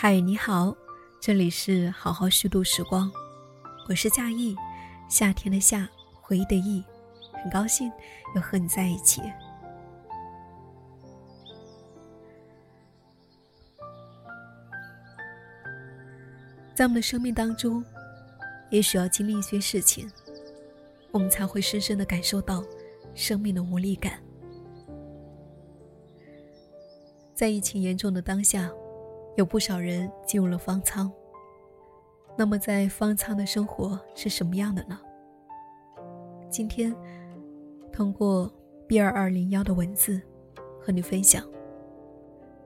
嗨，你好，这里是好好虚度时光，我是夏意，夏天的夏，回忆的忆，很高兴又和你在一起。在我们的生命当中，也许要经历一些事情，我们才会深深的感受到生命的无力感。在疫情严重的当下。有不少人进入了方舱。那么，在方舱的生活是什么样的呢？今天，通过 B 二二零幺的文字，和你分享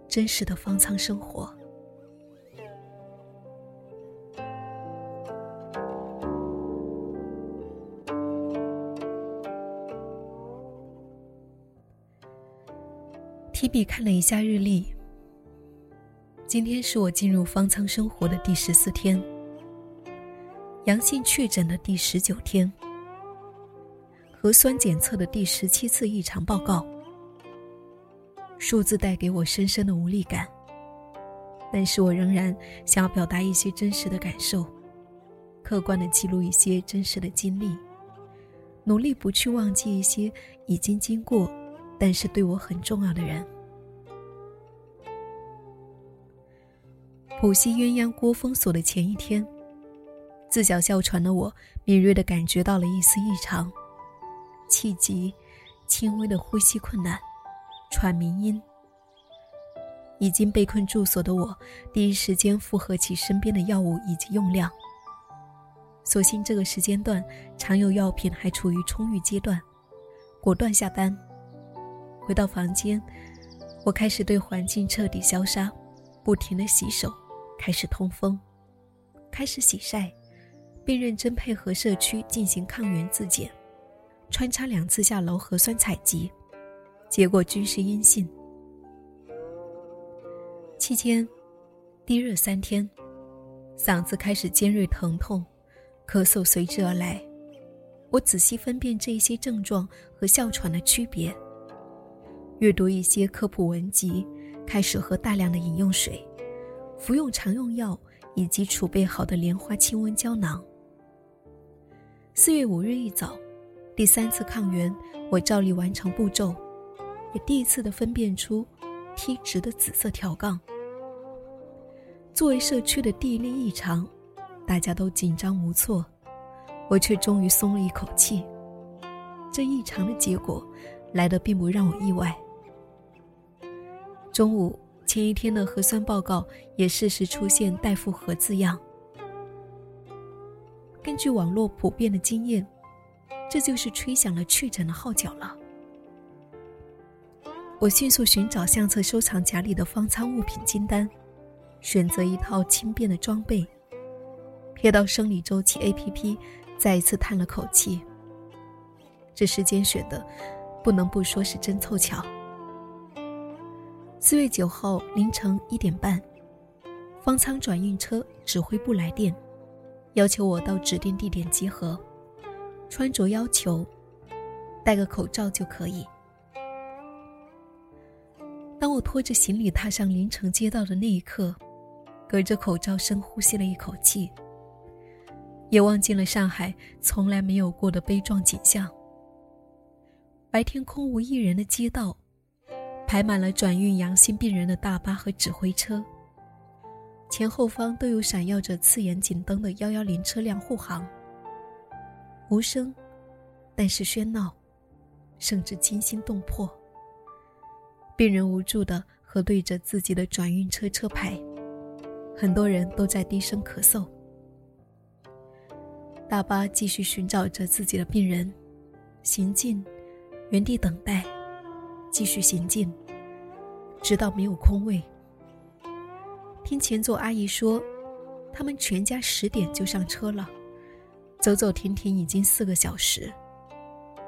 真实的方舱生活。提笔看了一下日历。今天是我进入方舱生活的第十四天，阳性确诊的第十九天，核酸检测的第十七次异常报告。数字带给我深深的无力感，但是我仍然想要表达一些真实的感受，客观的记录一些真实的经历，努力不去忘记一些已经经过，但是对我很重要的人。浦西鸳鸯锅封锁的前一天，自小哮喘的我敏锐地感觉到了一丝异常，气急，轻微的呼吸困难，喘鸣音。已经被困住所的我，第一时间负荷起身边的药物以及用量。所幸这个时间段常有药品还处于充裕阶段，果断下单。回到房间，我开始对环境彻底消杀，不停地洗手。开始通风，开始洗晒，并认真配合社区进行抗原自检，穿插两次下楼核酸采集，结果均是阴性。期间，低热三天，嗓子开始尖锐疼痛，咳嗽随之而来。我仔细分辨这一些症状和哮喘的区别，阅读一些科普文集，开始喝大量的饮用水。服用常用药以及储备好的莲花清瘟胶囊。四月五日一早，第三次抗原，我照例完成步骤，也第一次的分辨出 T 值的紫色条杠。作为社区的第一例异常，大家都紧张无措，我却终于松了一口气。这异常的结果来的并不让我意外。中午。前一天的核酸报告也适时出现待复核字样。根据网络普遍的经验，这就是吹响了确诊的号角了。我迅速寻找相册收藏夹里的方舱物品清单，选择一套轻便的装备。瞥到生理周期 APP，再一次叹了口气。这时间选的，不能不说是真凑巧。四月九号凌晨一点半，方舱转运车指挥部来电，要求我到指定地点集合。穿着要求，戴个口罩就可以。当我拖着行李踏上凌晨街道的那一刻，隔着口罩深呼吸了一口气，也望见了上海从来没有过的悲壮景象。白天空无一人的街道。排满了转运阳性病人的大巴和指挥车，前后方都有闪耀着刺眼警灯的幺幺零车辆护航。无声，但是喧闹，甚至惊心动魄。病人无助地核对着自己的转运车车牌，很多人都在低声咳嗽。大巴继续寻找着自己的病人，行进，原地等待，继续行进。直到没有空位。听前座阿姨说，他们全家十点就上车了，走走停停已经四个小时，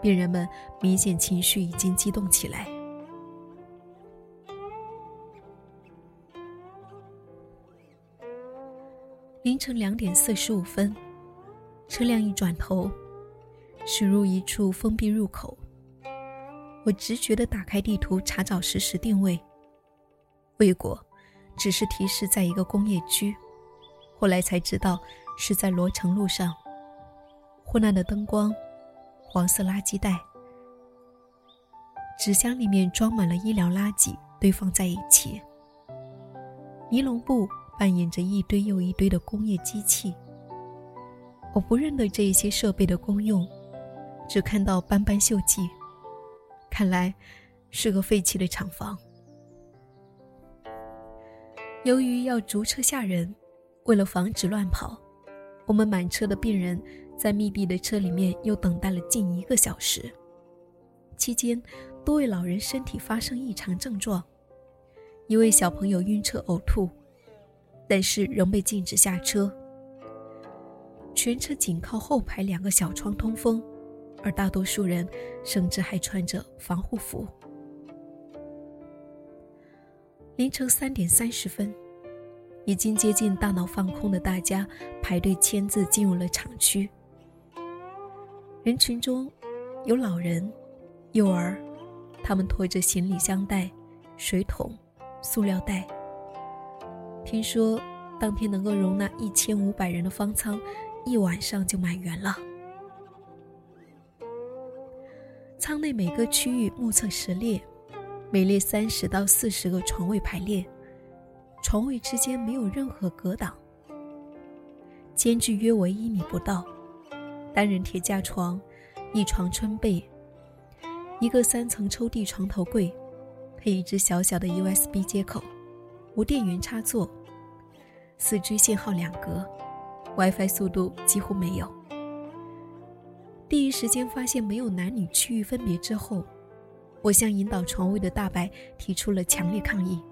病人们明显情绪已经激动起来。凌晨两点四十五分，车辆一转头，驶入一处封闭入口。我直觉地打开地图查找实时定位。未果，只是提示在一个工业区，后来才知道是在罗城路上。昏暗的灯光，黄色垃圾袋，纸箱里面装满了医疗垃圾，堆放在一起。尼龙布扮演着一堆又一堆的工业机器。我不认得这一些设备的功用，只看到斑斑锈迹，看来是个废弃的厂房。由于要逐车下人，为了防止乱跑，我们满车的病人。在密闭的车里面又等待了近一个小时，期间多位老人身体发生异常症状，一位小朋友晕车呕吐，但是仍被禁止下车。全车仅靠后排两个小窗通风，而大多数人甚至还穿着防护服。凌晨三点三十分，已经接近大脑放空的大家排队签字进入了厂区。人群中有老人、幼儿，他们拖着行李箱袋、水桶、塑料袋。听说当天能够容纳一千五百人的方舱，一晚上就满员了。舱内每个区域目测十列，每列三十到四十个床位排列，床位之间没有任何隔挡，间距约为一米不到。单人铁架床，一床春被，一个三层抽屉床头柜，配一只小小的 USB 接口，无电源插座，四 G 信号两格，WiFi 速度几乎没有。第一时间发现没有男女区域分别之后，我向引导床位的大白提出了强烈抗议，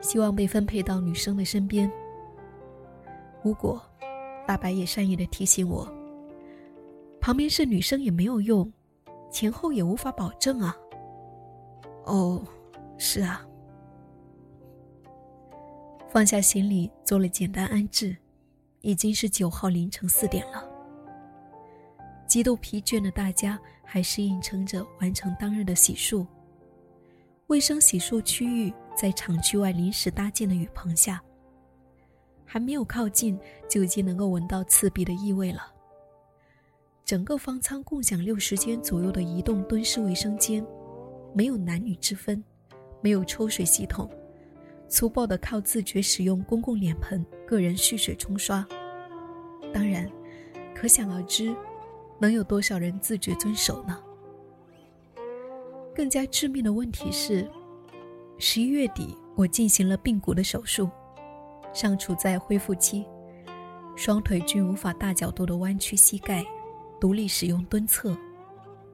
希望被分配到女生的身边。无果，大白也善意的提醒我。旁边是女生也没有用，前后也无法保证啊。哦，是啊。放下行李，做了简单安置，已经是九号凌晨四点了。极度疲倦的大家还是硬撑着完成当日的洗漱。卫生洗漱区域在厂区外临时搭建的雨棚下，还没有靠近，就已经能够闻到刺鼻的异味了。整个方舱共享六十间左右的移动蹲式卫生间，没有男女之分，没有抽水系统，粗暴的靠自觉使用公共脸盆、个人蓄水冲刷。当然，可想而知，能有多少人自觉遵守呢？更加致命的问题是，十一月底我进行了髌骨的手术，尚处在恢复期，双腿均无法大角度的弯曲膝盖。独立使用蹲厕，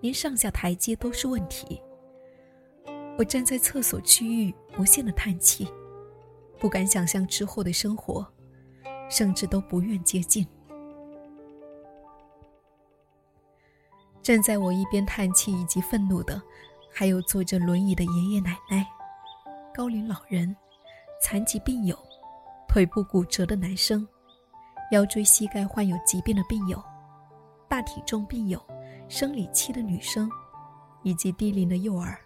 连上下台阶都是问题。我站在厕所区域，无限的叹气，不敢想象之后的生活，甚至都不愿接近。站在我一边叹气以及愤怒的，还有坐着轮椅的爷爷奶奶、高龄老人、残疾病友、腿部骨折的男生、腰椎膝盖患有疾病的病友。大体重病友、生理期的女生，以及低龄的幼儿，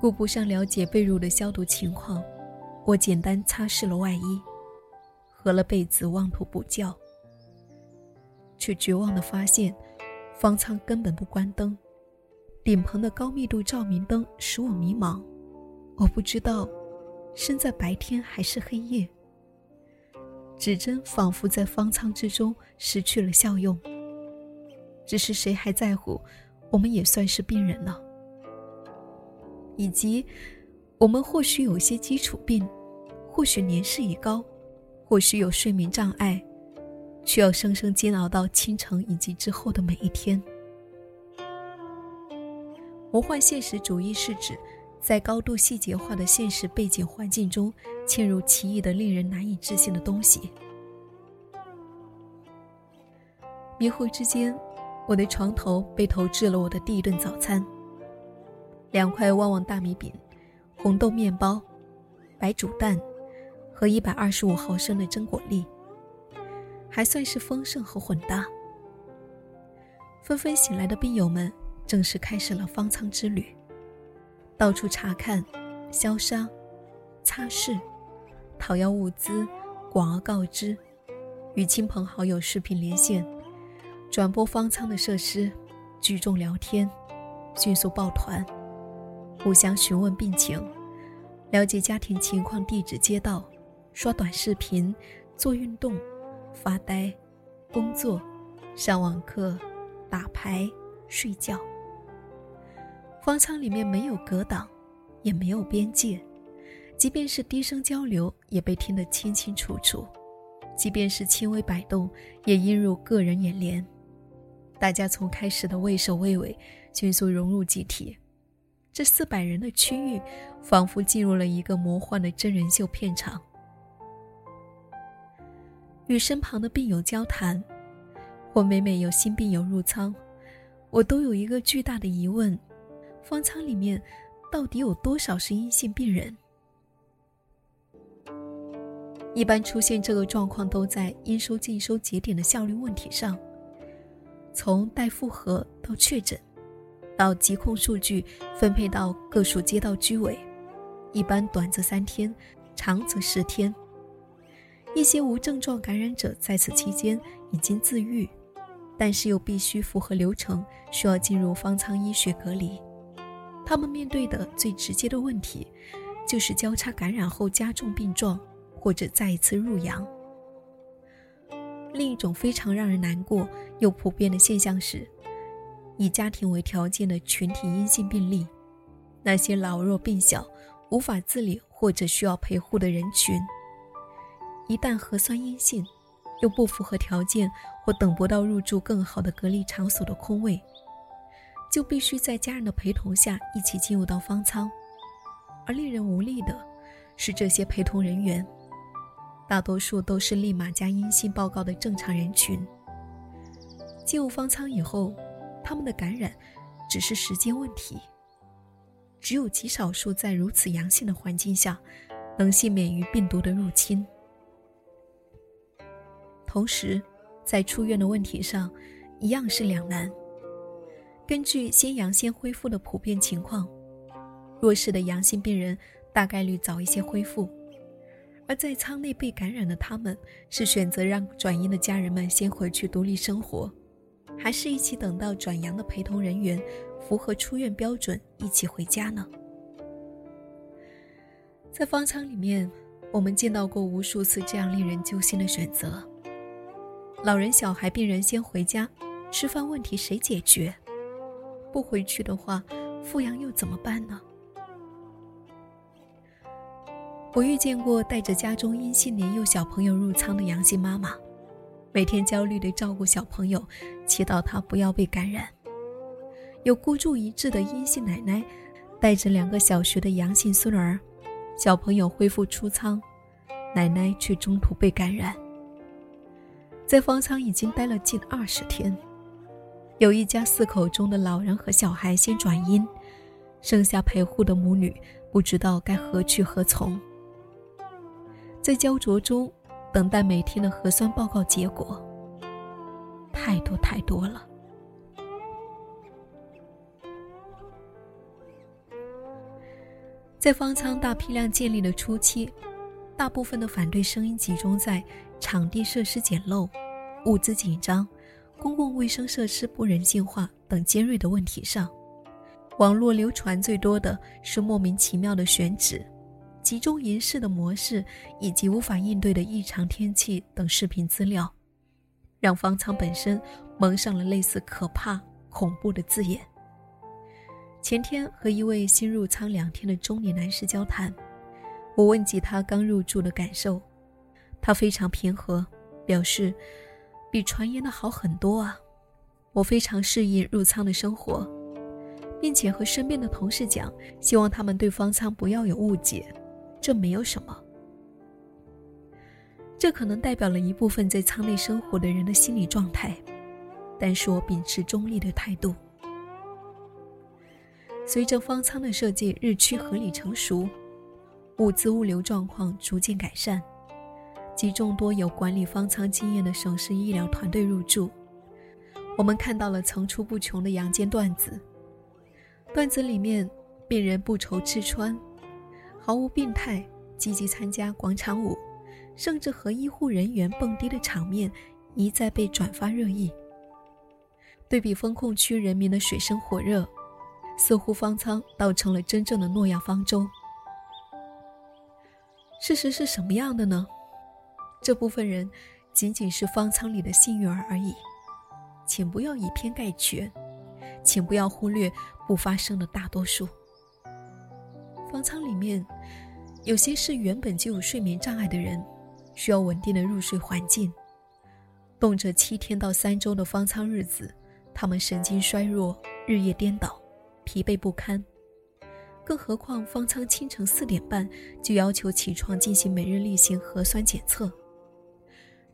顾不上了解被褥的消毒情况，我简单擦拭了外衣，合了被子，妄图补觉，却绝望的发现，方舱根本不关灯，顶棚的高密度照明灯使我迷茫，我不知道，身在白天还是黑夜。指针仿佛在方舱之中失去了效用。只是谁还在乎？我们也算是病人呢。以及，我们或许有些基础病，或许年事已高，或许有睡眠障碍，需要生生煎熬到清晨以及之后的每一天。魔幻现实主义是指，在高度细节化的现实背景环境中。嵌入奇异的、令人难以置信的东西。迷糊之间，我的床头被投掷了我的第一顿早餐：两块旺旺大米饼、红豆面包、白煮蛋和一百二十五毫升的榛果粒，还算是丰盛和混搭。纷纷醒来的病友们正式开始了方舱之旅，到处查看、消杀。擦拭、讨要物资、广而告之、与亲朋好友视频连线、转播方舱的设施、聚众聊天、迅速抱团、互相询问病情、了解家庭情况、地址、街道、刷短视频、做运动、发呆、工作、上网课、打牌、睡觉。方舱里面没有隔挡，也没有边界，即便是低声交流，也被听得清清楚楚；即便是轻微摆动，也映入个人眼帘。大家从开始的畏首畏尾，迅速融入集体。这四百人的区域，仿佛进入了一个魔幻的真人秀片场。与身旁的病友交谈，或每每有新病友入仓，我都有一个巨大的疑问。方舱里面到底有多少是阴性病人？一般出现这个状况都在应收尽收节点的效率问题上。从待复核到确诊，到疾控数据分配到各属街道居委，一般短则三天，长则十天。一些无症状感染者在此期间已经自愈，但是又必须符合流程，需要进入方舱医学隔离。他们面对的最直接的问题，就是交叉感染后加重病状，或者再一次入阳。另一种非常让人难过又普遍的现象是，以家庭为条件的群体阴性病例，那些老弱病小、无法自理或者需要陪护的人群，一旦核酸阴性，又不符合条件或等不到入住更好的隔离场所的空位。就必须在家人的陪同下一起进入到方舱，而令人无力的是，这些陪同人员大多数都是立马加阴性报告的正常人群。进入方舱以后，他们的感染只是时间问题。只有极少数在如此阳性的环境下，能幸免于病毒的入侵。同时，在出院的问题上，一样是两难。根据先阳先恢复的普遍情况，弱势的阳性病人大概率早一些恢复，而在舱内被感染的他们，是选择让转阴的家人们先回去独立生活，还是一起等到转阳的陪同人员符合出院标准一起回家呢？在方舱里面，我们见到过无数次这样令人揪心的选择：老人、小孩、病人先回家，吃饭问题谁解决？不回去的话，复阳又怎么办呢？我遇见过带着家中阴性年幼小朋友入仓的阳性妈妈，每天焦虑地照顾小朋友，祈祷他不要被感染；有孤注一掷的阴性奶奶，带着两个小学的阳性孙儿，小朋友恢复出仓，奶奶却中途被感染，在方舱已经待了近二十天。有一家四口中的老人和小孩先转阴，剩下陪护的母女不知道该何去何从，在焦灼中等待每天的核酸报告结果。太多太多了。在方舱大批量建立的初期，大部分的反对声音集中在场地设施简陋、物资紧张。公共卫生设施不人性化等尖锐的问题上，网络流传最多的是莫名其妙的选址、集中营式的模式以及无法应对的异常天气等视频资料，让方舱本身蒙上了类似可怕、恐怖的字眼。前天和一位新入仓两天的中年男士交谈，我问及他刚入住的感受，他非常平和，表示。比传言的好很多啊！我非常适应入仓的生活，并且和身边的同事讲，希望他们对方舱不要有误解，这没有什么。这可能代表了一部分在舱内生活的人的心理状态，但是我秉持中立的态度。随着方舱的设计日趋合理成熟，物资物流状况逐渐改善。及众多有管理方舱经验的省市医疗团队入驻，我们看到了层出不穷的阳间段子。段子里面，病人不愁吃穿，毫无病态，积极参加广场舞，甚至和医护人员蹦迪的场面一再被转发热议。对比风控区人民的水深火热，似乎方舱倒成了真正的诺亚方舟。事实是什么样的呢？这部分人仅仅是方舱里的幸运儿而已，请不要以偏概全，请不要忽略不发生的大多数。方舱里面，有些是原本就有睡眠障碍的人，需要稳定的入睡环境，动辄七天到三周的方舱日子。他们神经衰弱，日夜颠倒，疲惫不堪。更何况方舱清晨四点半就要求起床进行每日例行核酸检测。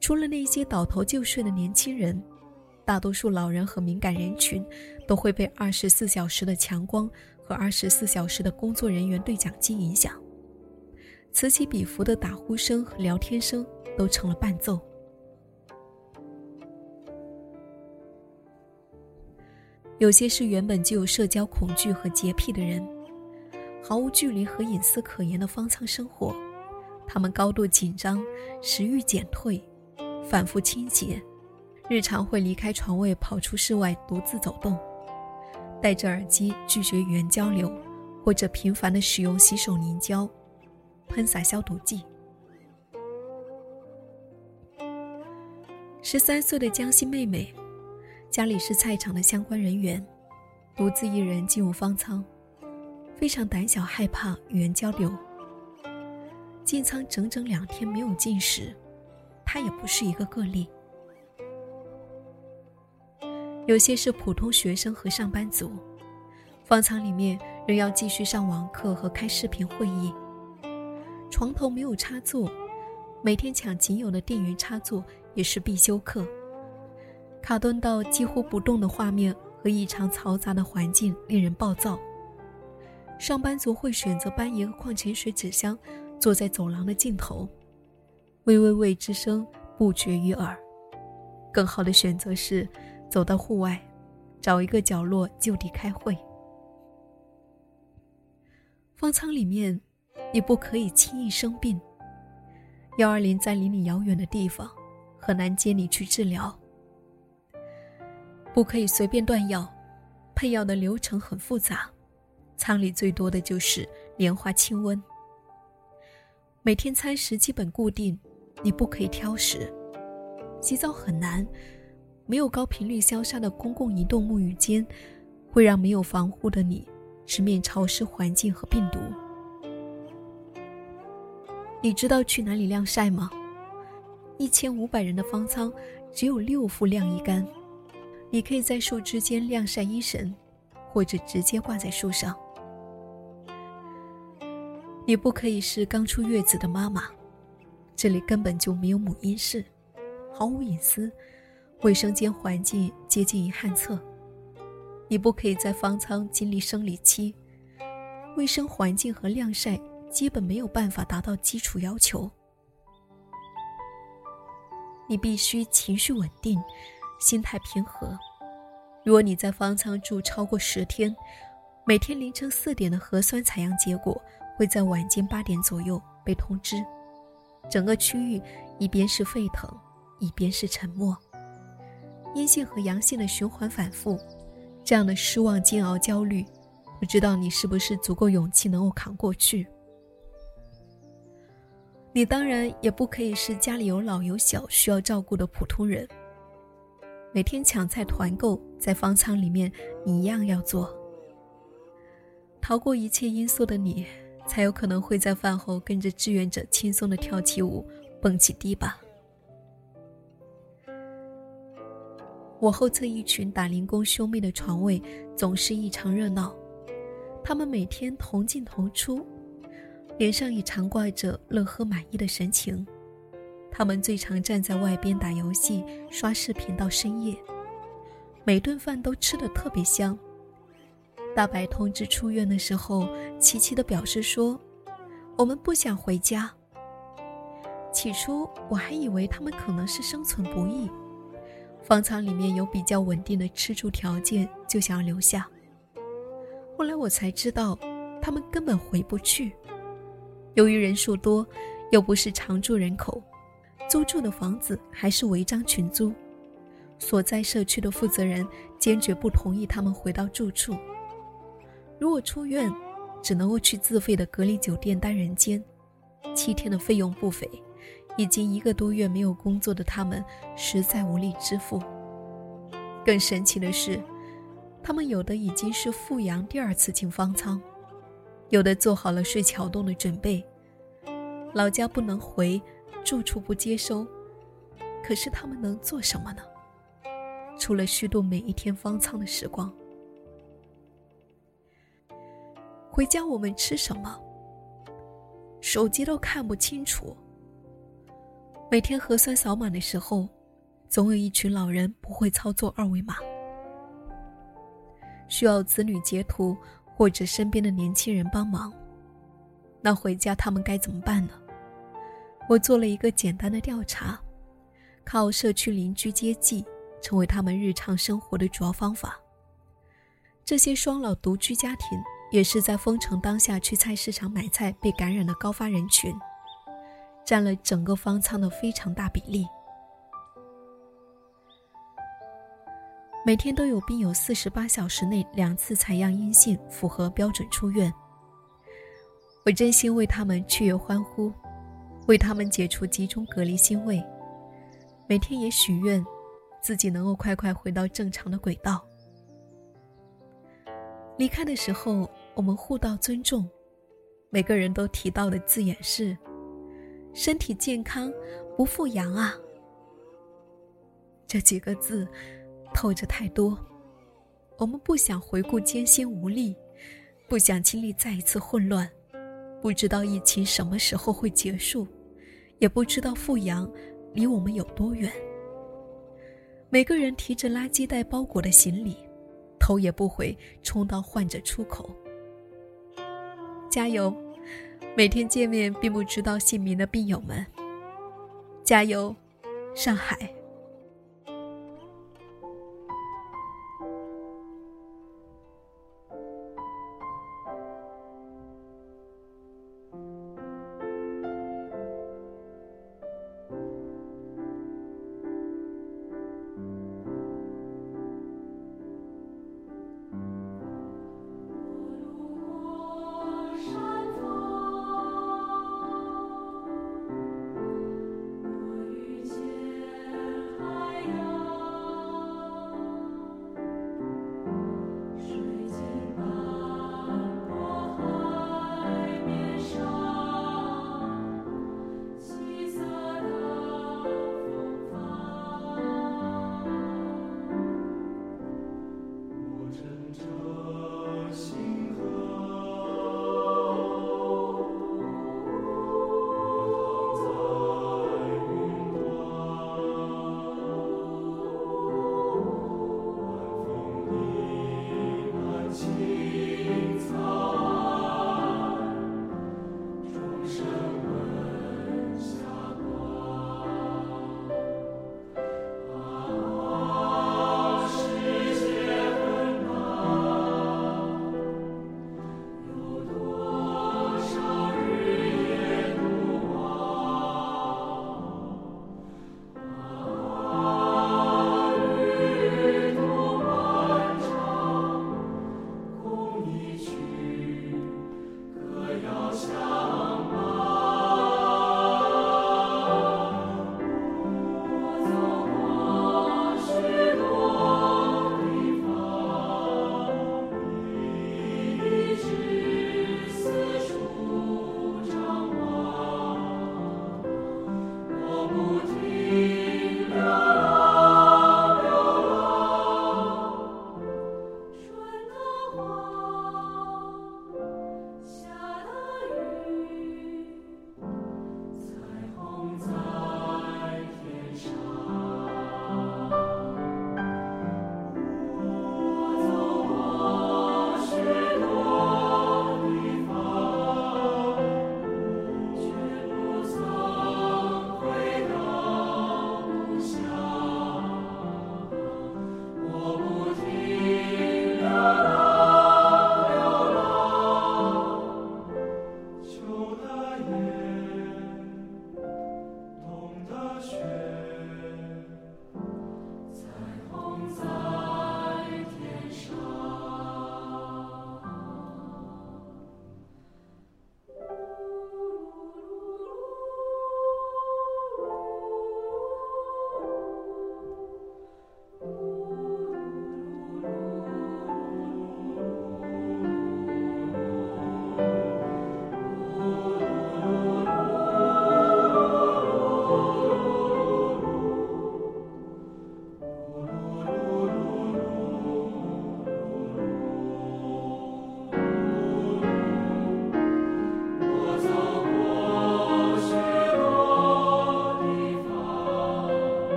除了那些倒头就睡的年轻人，大多数老人和敏感人群都会被二十四小时的强光和二十四小时的工作人员对讲机影响，此起彼伏的打呼声和聊天声都成了伴奏。有些是原本就有社交恐惧和洁癖的人，毫无距离和隐私可言的方舱生活，他们高度紧张，食欲减退，反复清洁，日常会离开床位跑出室外独自走动，戴着耳机拒绝语言交流，或者频繁的使用洗手凝胶，喷洒消毒剂。十三岁的江西妹妹。家里是菜场的相关人员，独自一人进入方舱，非常胆小害怕语言交流。进舱整整两天没有进食，他也不是一个个例。有些是普通学生和上班族，方舱里面仍要继续上网课和开视频会议，床头没有插座，每天抢仅有的电源插座也是必修课。卡顿到几乎不动的画面和异常嘈杂的环境令人暴躁。上班族会选择搬一个矿泉水纸箱，坐在走廊的尽头，喂喂喂之声不绝于耳。更好的选择是走到户外，找一个角落就地开会。方舱里面，你不可以轻易生病。幺二零在离你遥远的地方，很难接你去治疗。不可以随便断药，配药的流程很复杂，舱里最多的就是莲花清瘟。每天餐食基本固定，你不可以挑食。洗澡很难，没有高频率消杀的公共移动沐浴间，会让没有防护的你直面潮湿环境和病毒。你知道去哪里晾晒吗？一千五百人的方舱，只有六副晾衣杆。你可以在树枝间晾晒衣绳，或者直接挂在树上。你不可以是刚出月子的妈妈，这里根本就没有母婴室，毫无隐私，卫生间环境接近于旱厕。你不可以在方舱经历生理期，卫生环境和晾晒基本没有办法达到基础要求。你必须情绪稳定。心态平和。如果你在方舱住超过十天，每天凌晨四点的核酸采样结果会在晚间八点左右被通知。整个区域一边是沸腾，一边是沉默。阴性和阳性的循环反复，这样的失望、煎熬、焦虑，不知道你是不是足够勇气能够扛过去？你当然也不可以是家里有老有小需要照顾的普通人。每天抢菜团购，在方舱里面，你一样要做。逃过一切因素的你，才有可能会在饭后跟着志愿者轻松的跳起舞，蹦起迪吧。我后侧一群打零工兄妹的床位总是异常热闹，他们每天同进同出，脸上也常挂着乐呵满意的神情。他们最常站在外边打游戏、刷视频到深夜，每顿饭都吃得特别香。大白通知出院的时候，齐齐的表示说：“我们不想回家。”起初我还以为他们可能是生存不易，方舱里面有比较稳定的吃住条件，就想要留下。后来我才知道，他们根本回不去。由于人数多，又不是常住人口，租住的房子还是违章群租。所在社区的负责人坚决不同意他们回到住处。如果出院，只能够去自费的隔离酒店单人间，七天的费用不菲。已经一个多月没有工作的他们，实在无力支付。更神奇的是，他们有的已经是富阳第二次进方舱，有的做好了睡桥洞的准备。老家不能回，住处不接收，可是他们能做什么呢？除了虚度每一天方舱的时光。回家我们吃什么？手机都看不清楚。每天核酸扫码的时候，总有一群老人不会操作二维码，需要子女截图或者身边的年轻人帮忙。那回家他们该怎么办呢？我做了一个简单的调查，靠社区邻居接济成为他们日常生活的主要方法。这些双老独居家庭也是在封城当下去菜市场买菜被感染的高发人群。占了整个方舱的非常大比例。每天都有病友四十八小时内两次采样阴性，符合标准出院。我真心为他们雀跃欢呼，为他们解除集中隔离欣慰。每天也许愿，自己能够快快回到正常的轨道。离开的时候，我们互道尊重，每个人都提到的字眼是。身体健康，不富阳啊！这几个字透着太多。我们不想回顾艰辛无力，不想经历再一次混乱，不知道疫情什么时候会结束，也不知道复阳离我们有多远。每个人提着垃圾袋包裹的行李，头也不回冲到患者出口。加油！每天见面并不知道姓名的病友们，加油，上海！